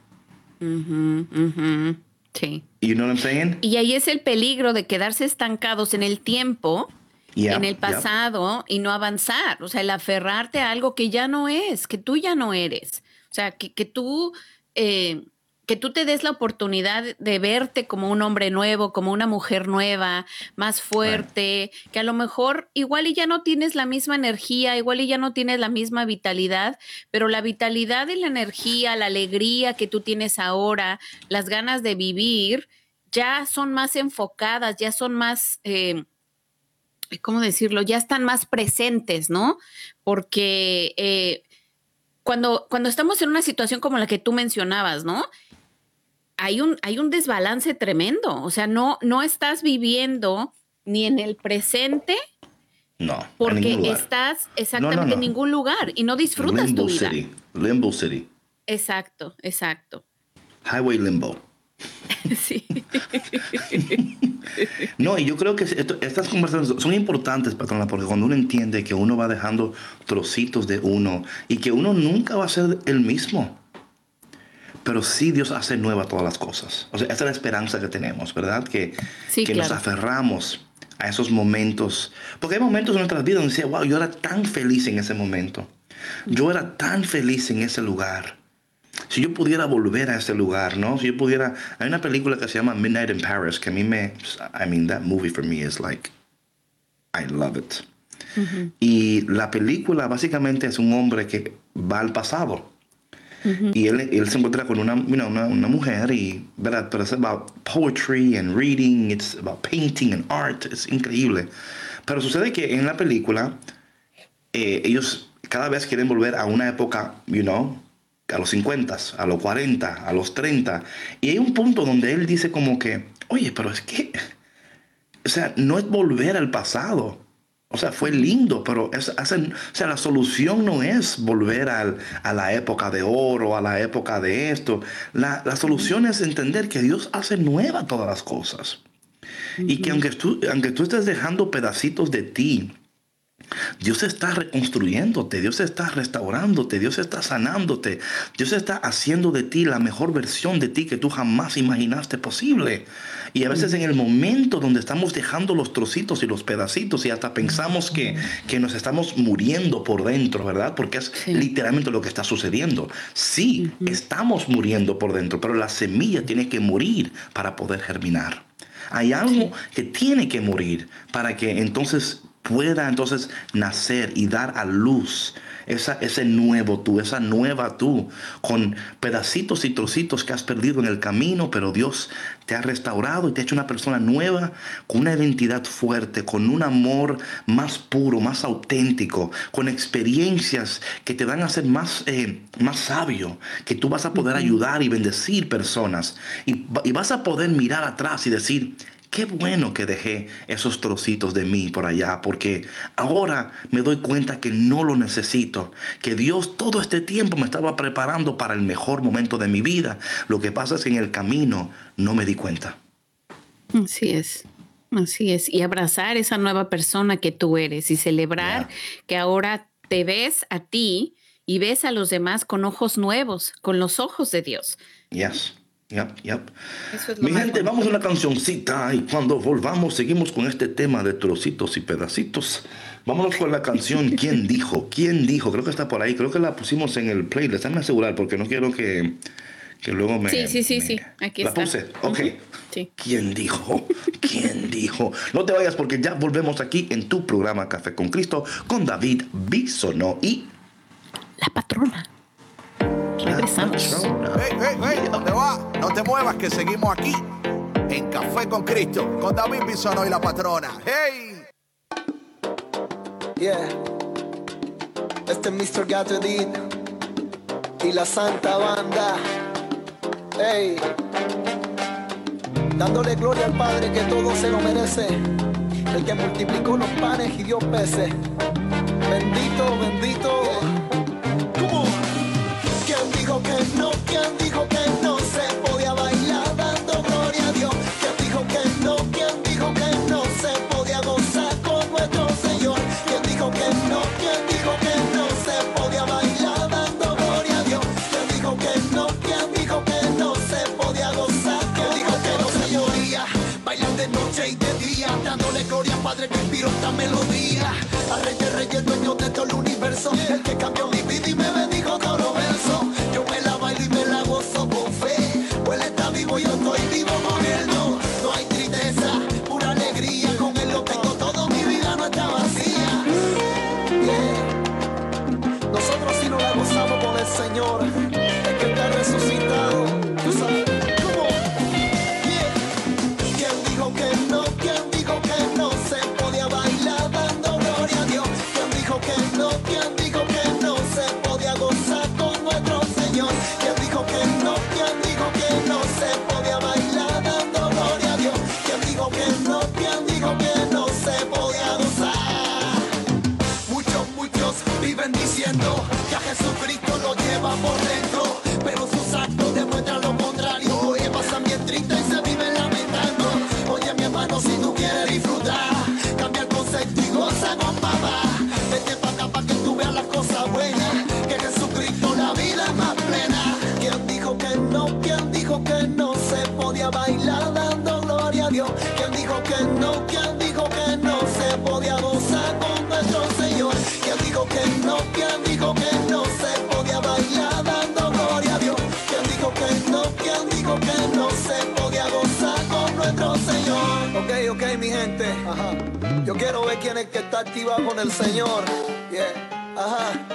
Sí. You know what I'm saying? Y ahí es el peligro de quedarse estancados en el tiempo, en el pasado y no avanzar. O sea, el aferrarte a algo que ya no es, que tú ya no eres. O sea, que, que tú eh, que tú te des la oportunidad de verte como un hombre nuevo, como una mujer nueva, más fuerte, que a lo mejor igual y ya no tienes la misma energía, igual y ya no tienes la misma vitalidad, pero la vitalidad y la energía, la alegría que tú tienes ahora, las ganas de vivir, ya son más enfocadas, ya son más... Eh, ¿Cómo decirlo? Ya están más presentes, ¿no? Porque eh, cuando, cuando estamos en una situación como la que tú mencionabas, ¿no? Hay un, hay un desbalance tremendo. O sea, no, no estás viviendo ni en el presente. No. Porque estás exactamente en ningún lugar y no disfrutas Limbo tu vida. City. Limbo City. Exacto, exacto. Highway Limbo. sí. no, y yo creo que estas conversaciones son importantes, patrona, porque cuando uno entiende que uno va dejando trocitos de uno y que uno nunca va a ser el mismo pero sí Dios hace nueva todas las cosas. O sea, esa es la esperanza que tenemos, ¿verdad? Que, que nos aferramos a esos momentos. Porque hay momentos en nuestras vidas donde decía, wow, yo era tan feliz en ese momento. Yo era tan feliz en ese lugar. Si yo pudiera volver a ese lugar, ¿no? Si yo pudiera... Hay una película que se llama Midnight in Paris, que a mí me... I mean, that movie for me is like... I love it. Y la película básicamente es un hombre que va al pasado y él, él, se encuentra con una, una, una, mujer y, ¿verdad? Pero es about poetry and reading, it's about painting and art, es increíble. Pero sucede que en la película eh, ellos cada vez quieren volver a una época, you know, a los 50, a los 40, a los 30. Y hay un punto donde él dice como que, oye, pero es que, o sea, no es volver al pasado o sea, fue lindo, pero es, o sea, la solución no es volver al, a la época de oro, a la época de esto. La, la solución es entender que Dios hace nueva todas las cosas. Y que aunque tú, aunque tú estés dejando pedacitos de ti, Dios está reconstruyéndote, Dios está restaurándote, Dios está sanándote, Dios está haciendo de ti la mejor versión de ti que tú jamás imaginaste posible. Y a veces en el momento donde estamos dejando los trocitos y los pedacitos y hasta pensamos que, que nos estamos muriendo por dentro, ¿verdad? Porque es literalmente lo que está sucediendo. Sí, estamos muriendo por dentro, pero la semilla tiene que morir para poder germinar. Hay algo que tiene que morir para que entonces pueda entonces nacer y dar a luz esa, ese nuevo tú, esa nueva tú, con pedacitos y trocitos que has perdido en el camino, pero Dios te ha restaurado y te ha hecho una persona nueva, con una identidad fuerte, con un amor más puro, más auténtico, con experiencias que te van a ser más, eh, más sabio, que tú vas a poder ayudar y bendecir personas. Y, y vas a poder mirar atrás y decir, Qué bueno que dejé esos trocitos de mí por allá, porque ahora me doy cuenta que no lo necesito, que Dios todo este tiempo me estaba preparando para el mejor momento de mi vida. Lo que pasa es que en el camino no me di cuenta. Así es. Así es, y abrazar esa nueva persona que tú eres y celebrar que ahora te ves a ti y ves a los demás con ojos nuevos, con los ojos de Dios. Yes. Yep, yep. Mi gente, vamos a una cancioncita y cuando volvamos seguimos con este tema de trocitos y pedacitos. Vámonos con la canción ¿Quién dijo? ¿Quién dijo? Creo que está por ahí. Creo que la pusimos en el playlist. Déjame asegurar porque no quiero que, que luego me... Sí, sí, sí, sí. Aquí la puse. Ok. ¿Quién dijo? ¿Quién dijo? No te vayas porque ya volvemos aquí en tu programa Café con Cristo con David Bisono y... La patrona. Regresamos. Hey, hey, hey, ¿dónde va? No te muevas que seguimos aquí en Café con Cristo con David Bisono y la patrona. ¡Hey! Yeah. Este es Mr. Gato y la Santa Banda. Hey. Dándole gloria al Padre que todo se lo merece. el que multiplicó los panes y dio peces. Bendito, bendito. ¿Cómo? ¿Quién dijo que no? ¿Quién dijo que no se podía bailar dando gloria a Dios? ¿Quién dijo que no? ¿Quién dijo que no se podía gozar con nuestro Señor? ¿Quién dijo que no? ¿Quién dijo que no se podía bailar dando gloria a Dios? ¿Quién dijo que no? ¿Quién dijo que no se podía gozar? ¿Quién dijo que no se bailar de noche y de día? Dándole gloria Padre que inspiró esta melodía. Está activado con el Señor. Yeah. Ajá.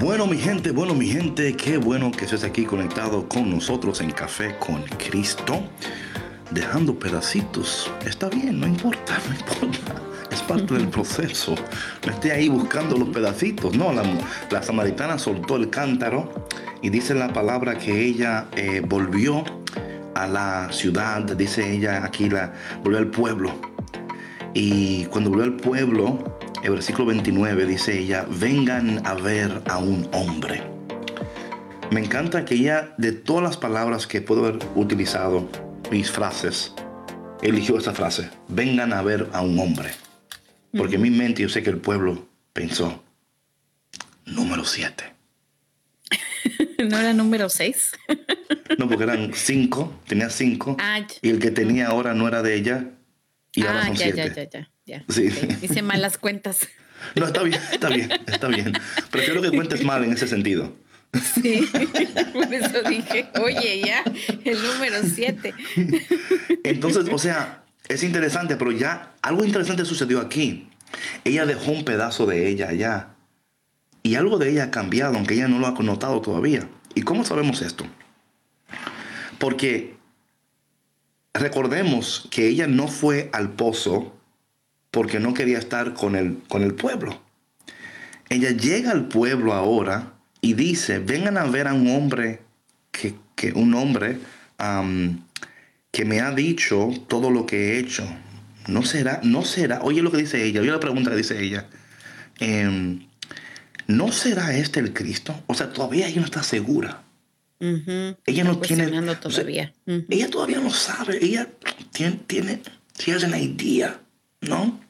Bueno, mi gente, bueno, mi gente, qué bueno que estés aquí conectado con nosotros en Café con Cristo. Dejando pedacitos. Está bien, no importa, no importa. Es parte del proceso. No esté ahí buscando los pedacitos. No, la, la samaritana soltó el cántaro y dice la palabra que ella eh, volvió a la ciudad, dice ella aquí, la, volvió al pueblo. Y cuando volvió al pueblo, el versículo 29 dice ella, vengan a ver a un hombre. Me encanta que ella, de todas las palabras que puedo haber utilizado, mis frases, eligió esta frase, vengan a ver a un hombre. Porque en mi mente yo sé que el pueblo pensó, número 7. ¿No era número 6? No, porque eran cinco, tenía cinco. Ah, y el que tenía ahora no era de ella. Y ahora ah, son ya, ya, siete. ya, ya, ya. Sí. Ok, Hice malas cuentas. No, está bien, está bien, está bien. Prefiero que cuentes mal en ese sentido. Sí, por eso dije, oye, ya, el número 7. Entonces, o sea, es interesante, pero ya algo interesante sucedió aquí. Ella dejó un pedazo de ella allá. Y algo de ella ha cambiado, aunque ella no lo ha notado todavía. ¿Y cómo sabemos esto? Porque recordemos que ella no fue al pozo porque no quería estar con el, con el pueblo. Ella llega al pueblo ahora y dice, vengan a ver a un hombre que, que un hombre que me ha dicho todo lo que he hecho. No será, no será. Oye lo que dice ella, oye la pregunta que dice ella. Em, ¿no será este el Cristo? O sea, todavía ella no está segura. Ella no tiene... cuestionando o sea, todavía. Ella todavía no sabe. Ella tiene... tiene she has an idea, ¿no?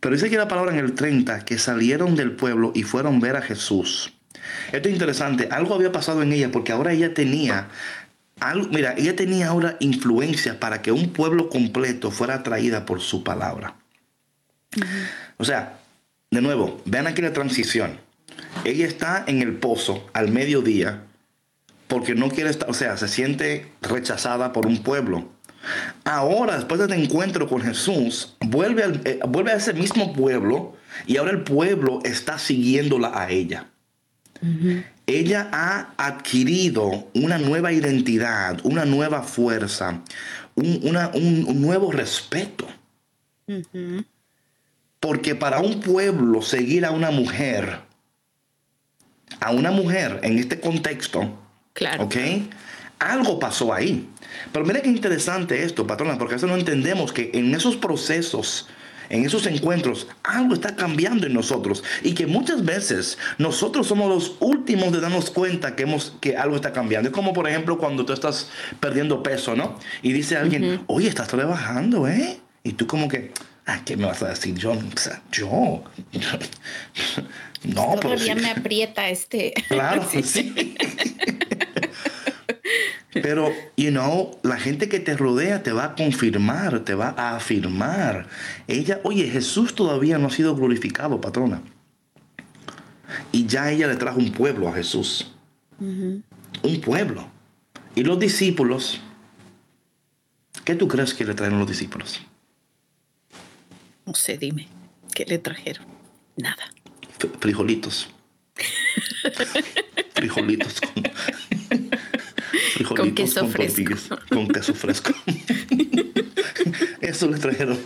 Pero dice que la palabra en el 30, que salieron del pueblo y fueron ver a Jesús. Esto es interesante. Algo había pasado en ella porque ahora ella tenía... Algo, mira, ella tenía ahora influencia para que un pueblo completo fuera atraída por su palabra. O sea, de nuevo, vean aquí la transición. Ella está en el pozo al mediodía porque no quiere estar, o sea, se siente rechazada por un pueblo. Ahora, después de este encuentro con Jesús, vuelve, al- eh, vuelve a ese mismo pueblo y ahora el pueblo está siguiéndola a ella. Ella ha adquirido una nueva identidad, una nueva fuerza, un, una- un- un nuevo respeto. Porque para un pueblo seguir a una mujer, a una mujer en este contexto, Claro. ¿ok? Algo pasó ahí. Pero mira qué interesante esto, patrona, porque a veces no entendemos que en esos procesos, en esos encuentros, algo está cambiando en nosotros. Y que muchas veces nosotros somos los últimos de darnos cuenta que, hemos, que algo está cambiando. Es como, por ejemplo, cuando tú estás perdiendo peso, ¿no? Y dice alguien, oye, estás rebajando, ¿eh? Y tú como que, ah, ¿qué me vas a decir? Yo, yo. no, pero Todavía sí. me aprieta este. Claro, sí. Pero, you know, la gente que te rodea te va a confirmar, te va a afirmar. Ella, oye, Jesús todavía no ha sido glorificado, patrona. Y ya ella le trajo un pueblo a Jesús. Un pueblo. Y los discípulos, ¿qué tú crees que le trajeron los discípulos? No sé, dime. ¿Qué le trajeron? Nada. F- Frijolitos. Frijolitos con, Con queso fresco. tortillas, con queso fresco. Eso le trajeron.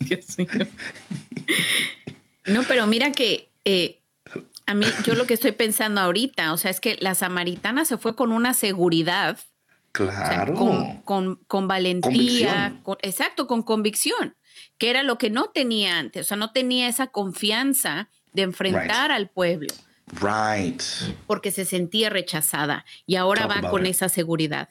Dios mío. No, pero mira que eh, a mí, yo lo que estoy pensando ahorita, o sea, es que la samaritana se fue con una seguridad, o sea, Claro. con, con, con valentía, con- exacto, con convicción, que era lo que no tenía antes, o sea, no tenía esa confianza de enfrentar Right. al pueblo Right. porque se sentía rechazada y ahora Talk va con it. esa seguridad.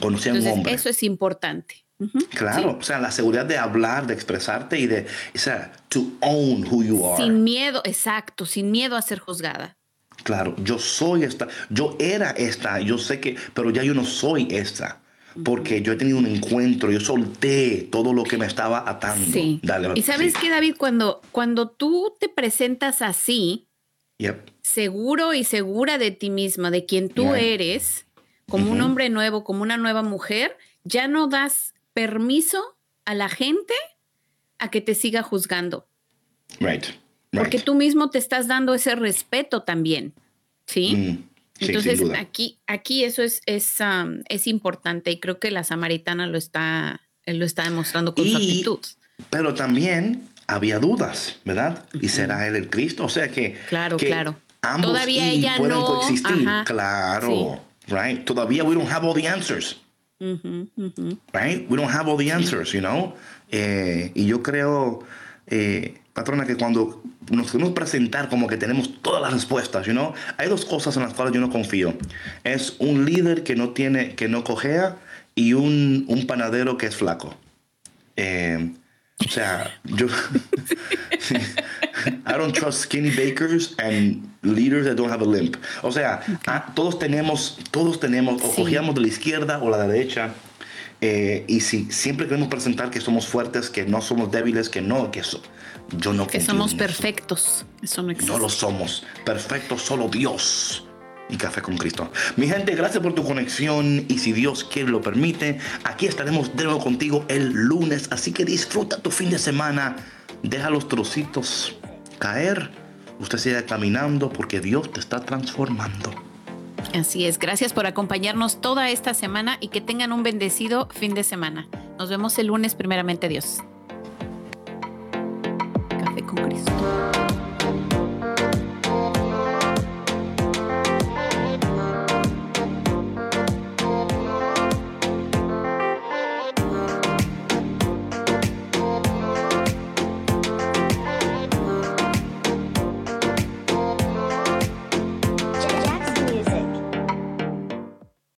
Conocí a un hombre. eso es importante. Ujú, Claro. O sea, la seguridad de hablar, de expresarte y de, o sea, to own who you are. Sin miedo, exacto, sin miedo a ser juzgada. Claro, yo soy esta, yo era esta, yo sé que, pero ya yo no soy esta. Porque yo he tenido un encuentro, yo solté todo lo que me estaba atando. Sí. Dale, y sabes sí. qué, David, cuando, cuando tú te presentas así, Yep. seguro y segura de ti misma, de quien tú Yeah. eres, como un hombre nuevo, como una nueva mujer, ya no das permiso a la gente a que te siga juzgando. Right. Porque tú mismo te estás dando ese respeto también. ¿Sí? Mm, sí, Entonces, aquí, aquí eso es, es, um, es importante y creo que la samaritana lo está, lo está demostrando con su actitud. Pero también había dudas, ¿verdad? ¿Y será él el Cristo? O sea que, Claro, que claro. ambos Todavía ella pueden no, coexistir. ajá, Claro, right? Todavía we don't have all the answers, right? We don't have all the answers, you know? Eh, y yo creo, eh, patrona, que cuando nos queremos presentar como que tenemos todas las respuestas, you know? Hay dos cosas en las cuales yo no confío. Es un líder que no tiene, que no cojea y un, un panadero que es flaco. Eh, o sea, yo I don't trust skinny bakers and leaders that don't have a limp. O sea, ah, todos tenemos, todos tenemos, o Sí. cogíamos de la izquierda o la derecha. eh, y si siempre queremos presentar que somos fuertes, que no somos débiles, que no, que eso, yo no Que somos en eso. perfectos. Eso no existe. No lo somos. Perfecto solo Dios y Café con Cristo. Mi gente, gracias por tu conexión y si Dios quiere lo permite, aquí estaremos de nuevo contigo el lunes, así que disfruta tu fin de semana, deja los trocitos caer, usted siga caminando porque Dios te está transformando. Así es, gracias por acompañarnos toda esta semana y que tengan un bendecido fin de semana. Nos vemos el lunes primeramente Dios. Café con Cristo.